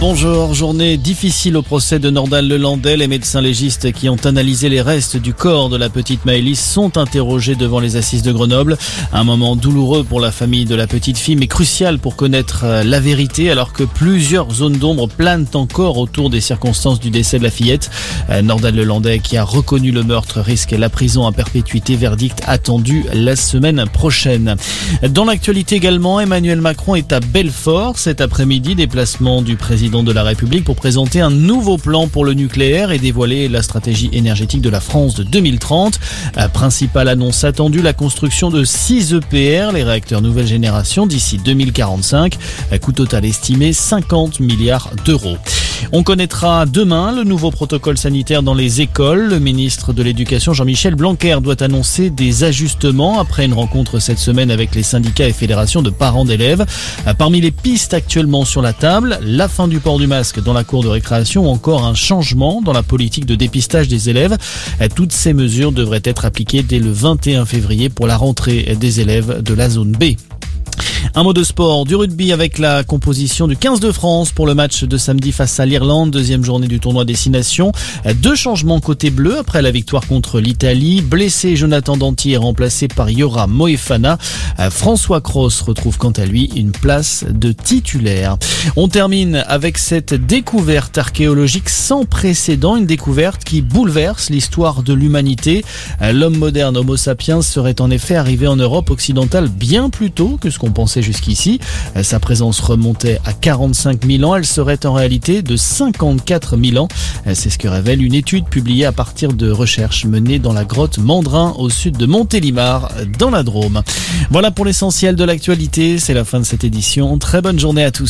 Bonjour, journée difficile au procès de Nordal Lelandais. Les médecins légistes qui ont analysé les restes du corps de la petite Maëlys sont interrogés devant les assises de Grenoble. Un moment douloureux pour la famille de la petite fille, mais crucial pour connaître euh, la vérité alors que plusieurs zones d'ombre planent encore autour des circonstances du décès de la fillette. Euh, Nordal Lelandais qui a reconnu le meurtre risque la prison à perpétuité. Verdict attendu la semaine prochaine. Dans l'actualité également, Emmanuel Macron est à Belfort cet après-midi. Déplacement du président de la République pour présenter un nouveau plan pour le nucléaire et dévoiler la stratégie énergétique de la France de 2030. Principale annonce attendue, la construction de 6 EPR, les réacteurs nouvelle génération, d'ici 2045. Coût total estimé 50 milliards d'euros. On connaîtra demain le nouveau protocole sanitaire dans les écoles. Le ministre de l'Éducation Jean-Michel Blanquer doit annoncer des ajustements après une rencontre cette semaine avec les syndicats et fédérations de parents d'élèves. Parmi les pistes actuellement sur la table, la fin du port du masque dans la cour de récréation ou encore un changement dans la politique de dépistage des élèves. Toutes ces mesures devraient être appliquées dès le 21 février pour la rentrée des élèves de la zone B. Un mot de sport, du rugby avec la composition du 15 de France pour le match de samedi face à l'Irlande, deuxième journée du tournoi Destination. Deux changements côté bleu après la victoire contre l'Italie. Blessé, Jonathan Danty est remplacé par Yora Moefana. François Cross retrouve quant à lui une place de titulaire. On termine avec cette découverte archéologique sans précédent, une découverte qui bouleverse l'histoire de l'humanité. L'homme moderne Homo sapiens serait en effet arrivé en Europe occidentale bien plus tôt que ce qu'on pensait jusqu'ici. Sa présence remontait à 45 000 ans. Elle serait en réalité de 54 000 ans. C'est ce que révèle une étude publiée à partir de recherches menées dans la grotte Mandrin au sud de Montélimar dans la Drôme. Voilà pour l'essentiel de l'actualité. C'est la fin de cette édition. Très bonne journée à tous.